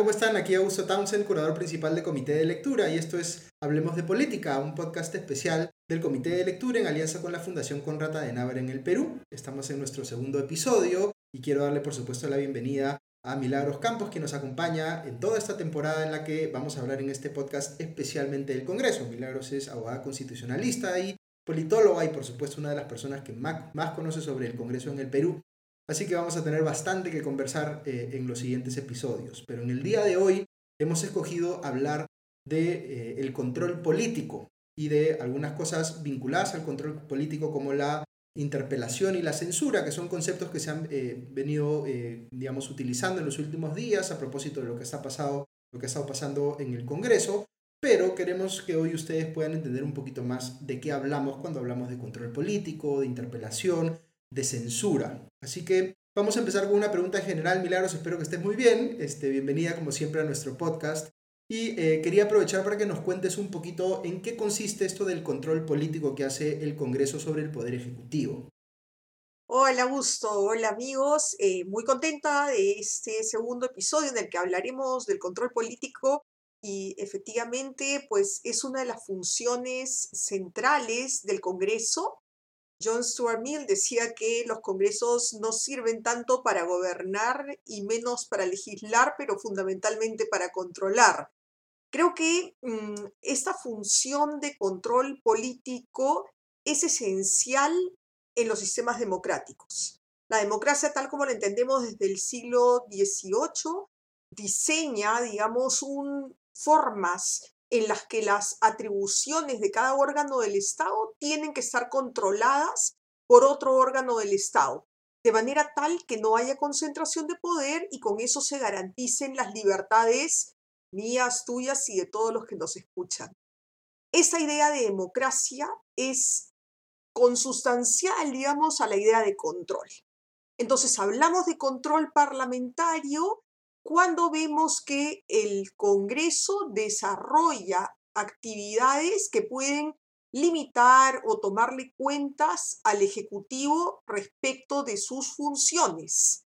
¿cómo están? Aquí Augusto Townsend, curador principal de Comité de Lectura, y esto es Hablemos de Política, un podcast especial del Comité de Lectura en alianza con la Fundación Conrad Adenauer en el Perú. Estamos en nuestro segundo episodio y quiero darle por supuesto la bienvenida a Milagros Campos, que nos acompaña en toda esta temporada en la que vamos a hablar en este podcast especialmente del Congreso. Milagros es abogada constitucionalista y politóloga y por supuesto una de las personas que más conoce sobre el Congreso en el Perú Así que vamos a tener bastante que conversar eh, en los siguientes episodios. Pero en el día de hoy hemos escogido hablar de eh, el control político y de algunas cosas vinculadas al control político como la interpelación y la censura, que son conceptos que se han eh, venido, digamos, utilizando en los últimos días a propósito de lo que está pasado, lo que ha estado pasando en el Congreso. Pero queremos que hoy ustedes puedan entender un poquito más de qué hablamos cuando hablamos de control político, de interpelación, de censura. Así que vamos a empezar con una pregunta general, Milagros, espero que estés muy bien. Este, bienvenida como siempre a nuestro podcast. Y eh, quería aprovechar para que nos cuentes un poquito en qué consiste esto del control político que hace el Congreso sobre el Poder Ejecutivo. Hola Augusto, hola amigos, eh, muy contenta de este segundo episodio en el que hablaremos del control político y efectivamente pues es una de las funciones centrales del Congreso John Stuart Mill decía que los congresos no sirven tanto para gobernar y menos para legislar, pero fundamentalmente para controlar. Creo que mm, esta función de control político es esencial en los sistemas democráticos. La democracia, tal como la entendemos desde el siglo XVIII, diseña, digamos, un, formas en las que las atribuciones de cada órgano del Estado tienen que estar controladas por otro órgano del Estado, de manera tal que no haya concentración de poder y con eso se garanticen las libertades mías, tuyas y de todos los que nos escuchan. Esa idea de democracia es consustancial, digamos, a la idea de control. Entonces, hablamos de control parlamentario cuando vemos que el Congreso desarrolla actividades que pueden limitar o tomarle cuentas al Ejecutivo respecto de sus funciones.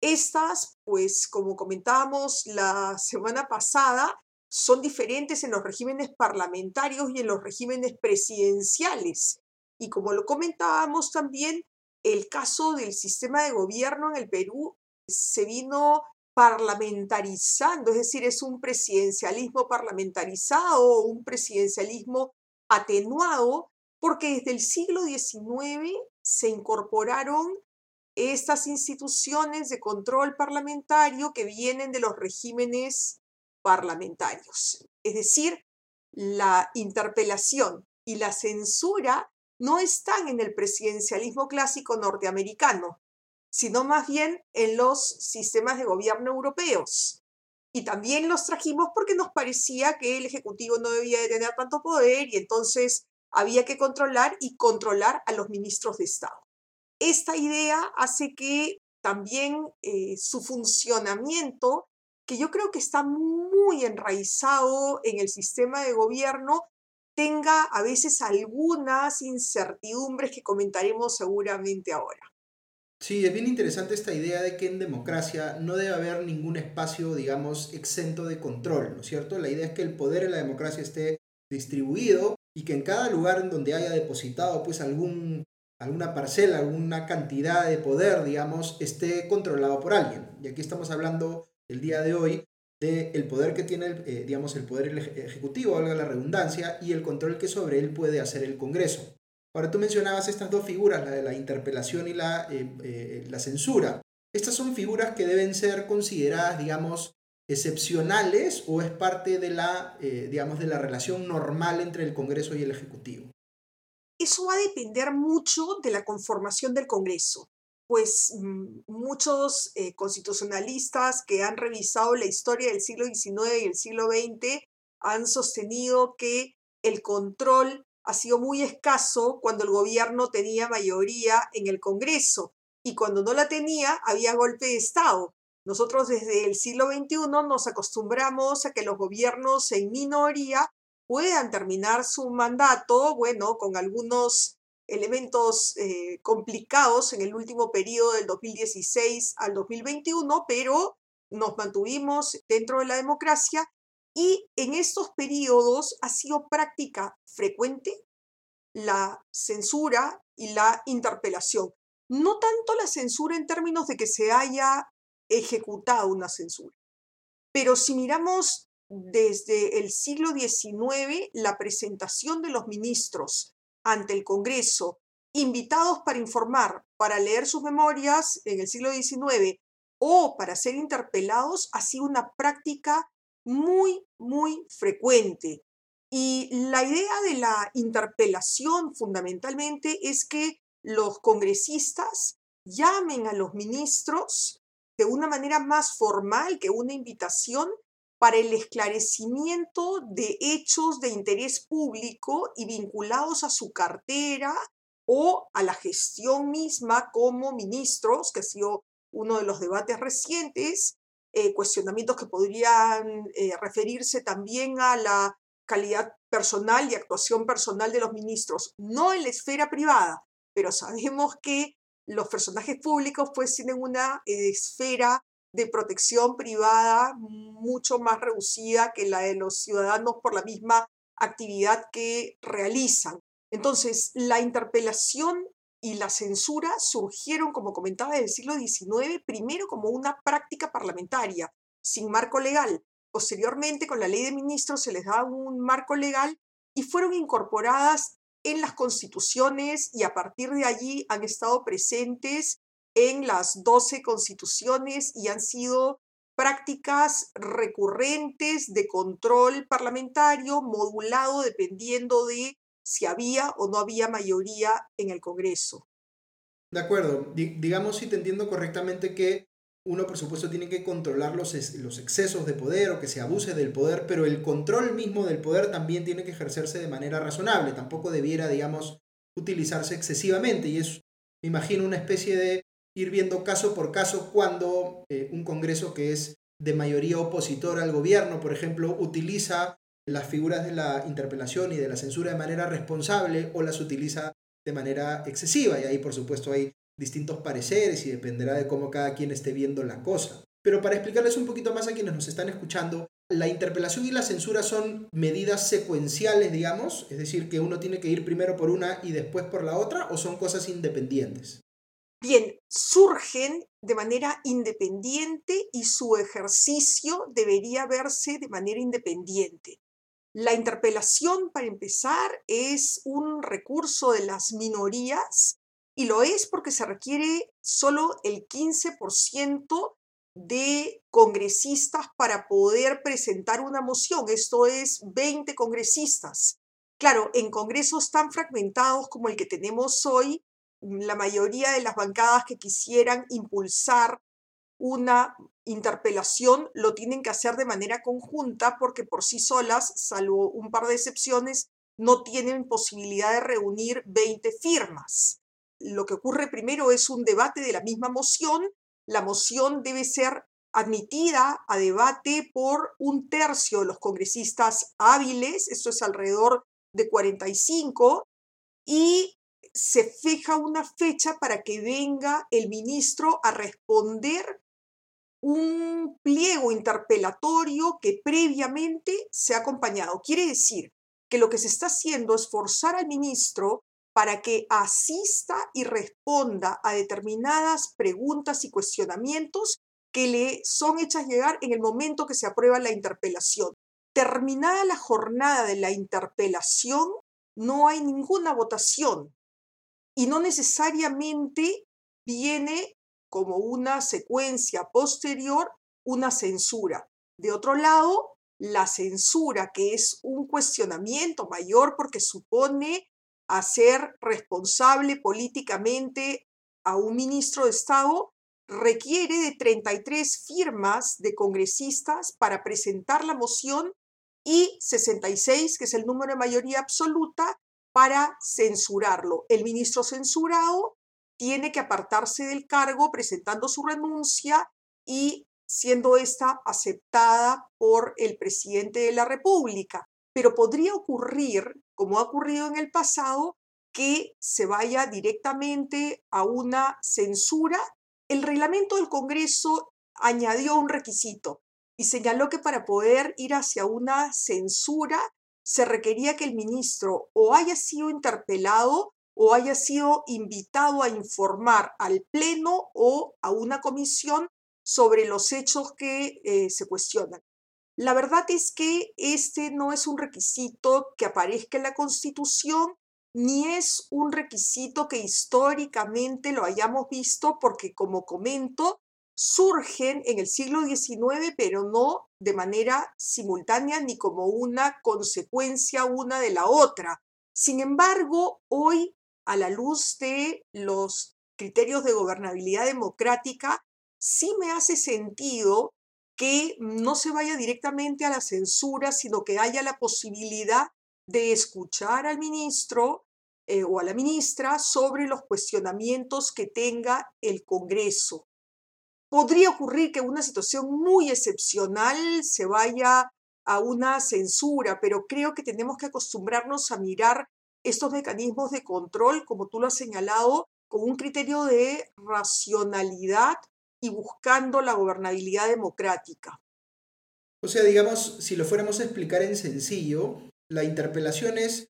Estas, pues como comentábamos la semana pasada, son diferentes en los regímenes parlamentarios y en los regímenes presidenciales. Y como lo comentábamos también, el caso del sistema de gobierno en el Perú se vino parlamentarizando, es decir, es un presidencialismo parlamentarizado o un presidencialismo atenuado, porque desde el siglo XIX se incorporaron estas instituciones de control parlamentario que vienen de los regímenes parlamentarios. Es decir, la interpelación y la censura no están en el presidencialismo clásico norteamericano, sino más bien en los sistemas de gobierno europeos. Y también los trajimos porque nos parecía que el Ejecutivo no debía de tener tanto poder y entonces había que controlar y controlar a los ministros de Estado. Esta idea hace que también eh, su funcionamiento, que yo creo que está muy enraizado en el sistema de gobierno, tenga a veces algunas incertidumbres que comentaremos seguramente ahora. Sí, es bien interesante esta idea de que en democracia no debe haber ningún espacio, digamos, exento de control, ¿no es cierto? La idea es que el poder en la democracia esté distribuido y que en cada lugar en donde haya depositado pues algún, alguna parcela, alguna cantidad de poder, digamos, esté controlado por alguien. Y aquí estamos hablando el día de hoy del el poder que tiene, eh, digamos, el poder ejecutivo, valga la redundancia, y el control que sobre él puede hacer el Congreso. Ahora tú mencionabas estas dos figuras, la de la interpelación y la, eh, eh, la censura. ¿Estas son figuras que deben ser consideradas, digamos, excepcionales o es parte de la, eh, digamos, de la relación normal entre el Congreso y el Ejecutivo? Eso va a depender mucho de la conformación del Congreso, pues mm, muchos constitucionalistas que han revisado la historia del siglo XIX y el siglo XX han sostenido que el control ha sido muy escaso cuando el gobierno tenía mayoría en el Congreso y cuando no la tenía había golpe de Estado. Nosotros desde el siglo XXI nos acostumbramos a que los gobiernos en minoría puedan terminar su mandato, bueno, con algunos elementos eh, complicados en el último periodo del 2016 al 2021, pero nos mantuvimos dentro de la democracia y en estos periodos ha sido práctica frecuente la censura y la interpelación. No tanto la censura en términos de que se haya ejecutado una censura, pero si miramos desde el siglo XIX, la presentación de los ministros ante el Congreso, invitados para informar, para leer sus memorias en el siglo XIX o para ser interpelados, ha sido una práctica muy, muy frecuente. Y la idea de la interpelación fundamentalmente es que los congresistas llamen a los ministros de una manera más formal que una invitación para el esclarecimiento de hechos de interés público y vinculados a su cartera o a la gestión misma como ministros, que ha sido uno de los debates recientes, eh, cuestionamientos que podrían eh, referirse también a la calidad personal y actuación personal de los ministros, no en la esfera privada, pero sabemos que los personajes públicos pues tienen una eh, esfera de protección privada mucho más reducida que la de los ciudadanos por la misma actividad que realizan. Entonces, la interpelación y la censura surgieron, como comentaba, desde el siglo XIX, primero como una práctica parlamentaria, sin marco legal. Posteriormente, con la ley de ministros se les da un marco legal y fueron incorporadas en las constituciones y a partir de allí han estado presentes en las 12 constituciones y han sido prácticas recurrentes de control parlamentario modulado dependiendo de si había o no había mayoría en el Congreso. De acuerdo, digamos si te entiendo correctamente que uno por supuesto tiene que controlar los, los excesos de poder o que se abuse del poder, pero el control mismo del poder también tiene que ejercerse de manera razonable, tampoco debiera, digamos, utilizarse excesivamente y es, me imagino, una especie de ir viendo caso por caso cuando eh, un Congreso que es de mayoría opositora al gobierno, por ejemplo, utiliza las figuras de la interpelación y de la censura de manera responsable o las utiliza de manera excesiva. Y ahí, por supuesto, hay distintos pareceres y dependerá de cómo cada quien esté viendo la cosa. Pero para explicarles un poquito más a quienes nos están escuchando, la interpelación y la censura son medidas secuenciales, digamos, es decir, que uno tiene que ir primero por una y después por la otra, o son cosas independientes. Bien, surgen de manera independiente y su ejercicio debería verse de manera independiente. La interpelación, para empezar, es un recurso de las minorías y lo es porque se requiere solo el 15% de congresistas para poder presentar una moción. Esto es 20 congresistas. Claro, en congresos tan fragmentados como el que tenemos hoy, la mayoría de las bancadas que quisieran impulsar una interpelación lo tienen que hacer de manera conjunta porque por sí solas, salvo un par de excepciones, no tienen posibilidad de reunir 20 firmas. Lo que ocurre primero es un debate de la misma moción. La moción debe ser admitida a debate por un tercio de los congresistas hábiles, esto es alrededor de 45, y se fija una fecha para que venga el ministro a responder un pliego interpelatorio que previamente se ha acompañado. Quiere decir que lo que se está haciendo es forzar al ministro para que asista y responda a determinadas preguntas y cuestionamientos que le son hechas llegar en el momento que se aprueba la interpelación. Terminada la jornada de la interpelación, no hay ninguna votación y no necesariamente viene como una secuencia posterior una censura. De otro lado, la censura, que es un cuestionamiento mayor porque supone hacer responsable políticamente a un ministro de Estado, requiere de 33 firmas de congresistas para presentar la moción y 66, que es el número de mayoría absoluta, para censurarlo. El ministro censurado tiene que apartarse del cargo presentando su renuncia y siendo esta aceptada por el presidente de la República. Pero podría ocurrir, como ha ocurrido en el pasado, que se vaya directamente a una censura. El reglamento del Congreso añadió un requisito y señaló que para poder ir hacia una censura se requería que el ministro o haya sido interpelado o haya sido invitado a informar al Pleno o a una comisión sobre los hechos que eh, se cuestionan. La verdad es que este no es un requisito que aparezca en la Constitución, ni es un requisito que históricamente lo hayamos visto, porque como comento, surgen en el siglo XIX, pero no de manera simultánea ni como una consecuencia una de la otra. Sin embargo, hoy, a la luz de los criterios de gobernabilidad democrática, sí me hace sentido que no se vaya directamente a la censura, sino que haya la posibilidad de escuchar al ministro eh, o a la ministra sobre los cuestionamientos que tenga el Congreso. Podría ocurrir que una situación muy excepcional se vaya a una censura, pero creo que tenemos que acostumbrarnos a mirar estos mecanismos de control, como tú lo has señalado, con un criterio de racionalidad y buscando la gobernabilidad democrática. O sea, digamos, si lo fuéramos a explicar en sencillo, la interpelación es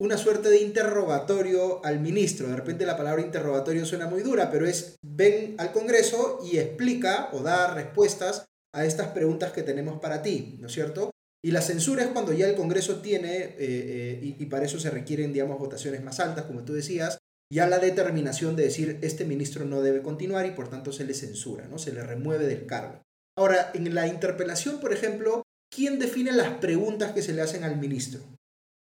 una suerte de interrogatorio al ministro. De repente la palabra interrogatorio suena muy dura, pero es ven al Congreso y explica o da respuestas a estas preguntas que tenemos para ti, ¿no es cierto? Y la censura es cuando ya el Congreso tiene, eh, eh, y, para eso se requieren, digamos, votaciones más altas, como tú decías, ya la determinación de decir este ministro no debe continuar y por tanto se le censura, ¿no? se le remueve del cargo. Ahora, en la interpelación, por ejemplo, ¿quién define las preguntas que se le hacen al ministro?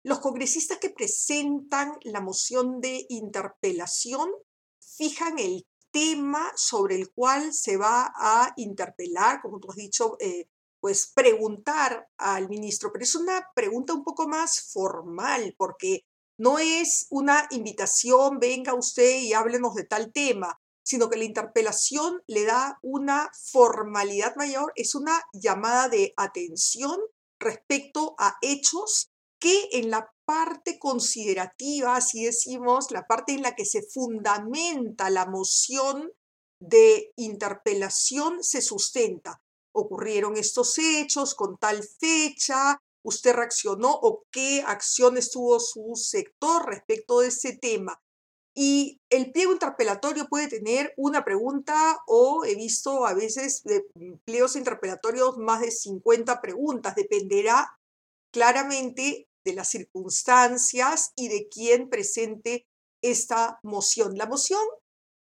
Los congresistas que presentan la moción de interpelación fijan el tema sobre el cual se va a interpelar, como tú has dicho, eh, pues preguntar al ministro, pero es una pregunta un poco más formal, porque no es una invitación, venga usted y háblenos de tal tema, sino que la interpelación le da una formalidad mayor, es una llamada de atención respecto a hechos que en la parte considerativa, así decimos, la parte en la que se fundamenta la moción de interpelación se sustenta. Ocurrieron estos hechos con tal fecha, usted reaccionó o qué acciones tuvo su sector respecto de ese tema. Y el pliego interpelatorio puede tener una pregunta o he visto a veces de pliegos interpelatorios más de 50 preguntas. Dependerá claramente de las circunstancias y de quién presente esta moción. La moción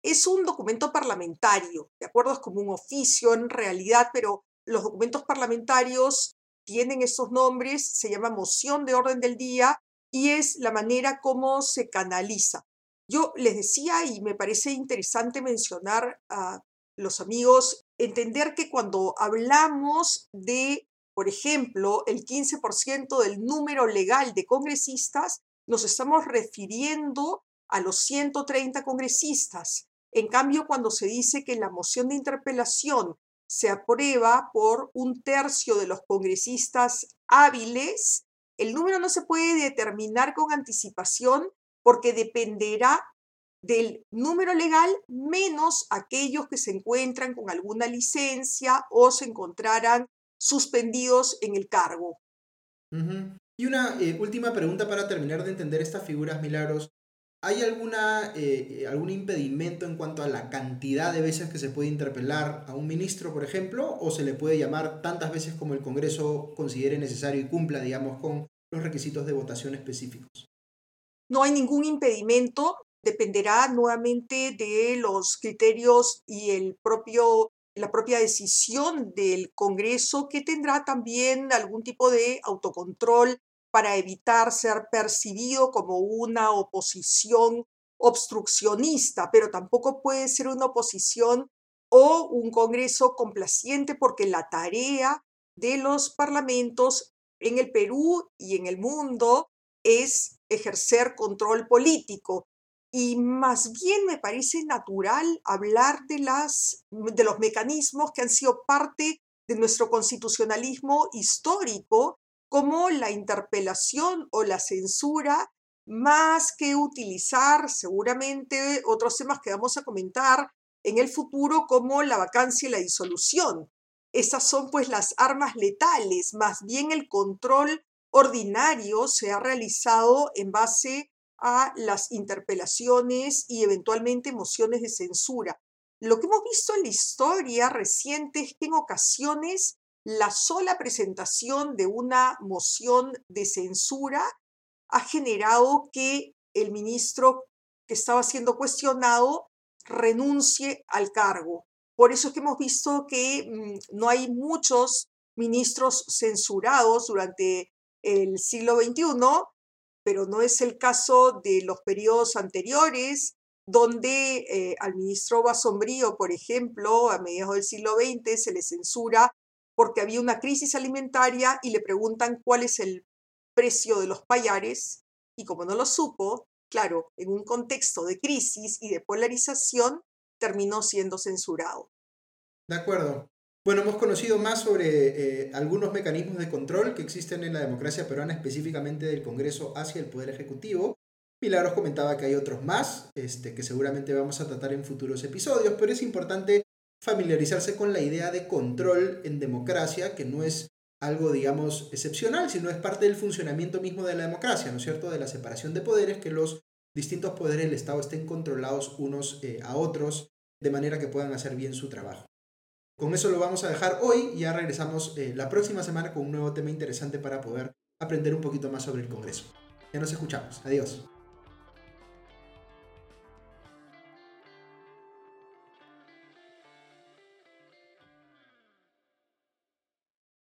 es un documento parlamentario, de acuerdo, es como un oficio en realidad, pero los documentos parlamentarios tienen esos nombres, se llama moción de orden del día y es la manera como se canaliza. Yo les decía, y me parece interesante mencionar a los amigos, entender que cuando hablamos de, por ejemplo, el 15% del número legal de congresistas, nos estamos refiriendo a los 130 congresistas. En cambio, cuando se dice que la moción de interpelación se aprueba por un tercio de los congresistas hábiles, el número no se puede determinar con anticipación porque dependerá del número legal menos aquellos que se encuentran con alguna licencia o se encontraran suspendidos en el cargo. Y una eh, última pregunta para terminar de entender estas figuras milagros. ¿Hay alguna, eh, algún impedimento en cuanto a la cantidad de veces que se puede interpelar a un ministro, por ejemplo, o se le puede llamar tantas veces como el Congreso considere necesario y cumpla, digamos, con los requisitos de votación específicos? No hay ningún impedimento, dependerá nuevamente de los criterios y el propio, la propia decisión del Congreso, que tendrá también algún tipo de autocontrol para evitar ser percibido como una oposición obstruccionista, pero tampoco puede ser una oposición o un Congreso complaciente porque la tarea de los parlamentos en el Perú y en el mundo es ejercer control político. Y más bien me parece natural hablar de, las, de los mecanismos que han sido parte de nuestro constitucionalismo histórico como la interpelación o la censura, más que utilizar seguramente otros temas que vamos a comentar, en el futuro como la vacancia y la disolución. Estas son pues las armas letales, más bien el control ordinario se ha realizado en base a las interpelaciones y eventualmente mociones de censura. Lo que hemos visto en la historia reciente es que en ocasiones la sola presentación de una moción de censura ha generado que el ministro que estaba siendo cuestionado renuncie al cargo. Por eso es que hemos visto que mm, no hay muchos ministros censurados durante el siglo XXI, pero no es el caso de los periodos anteriores, donde eh, al ministro Basombrío, por ejemplo, a mediados del siglo XX se le censura porque había una crisis alimentaria y le preguntan cuál es el precio de los payares y como no lo supo, claro, en un contexto de crisis y de polarización, terminó siendo censurado. De acuerdo. Bueno, hemos conocido más sobre eh, algunos mecanismos de control que existen en la democracia peruana, específicamente del Congreso hacia el Poder Ejecutivo. Milagros comentaba que hay otros más, este, que seguramente vamos a tratar en futuros episodios, pero es importante familiarizarse con la idea de control en democracia, que no es algo, digamos, excepcional, sino es parte del funcionamiento mismo de la democracia, ¿no es cierto? De la separación de poderes, que los distintos poderes del Estado estén controlados unos eh, a otros de manera que puedan hacer bien su trabajo. Con eso lo vamos a dejar hoy y ya regresamos eh, la próxima semana con un nuevo tema interesante para poder aprender un poquito más sobre el Congreso. Ya nos escuchamos. Adiós.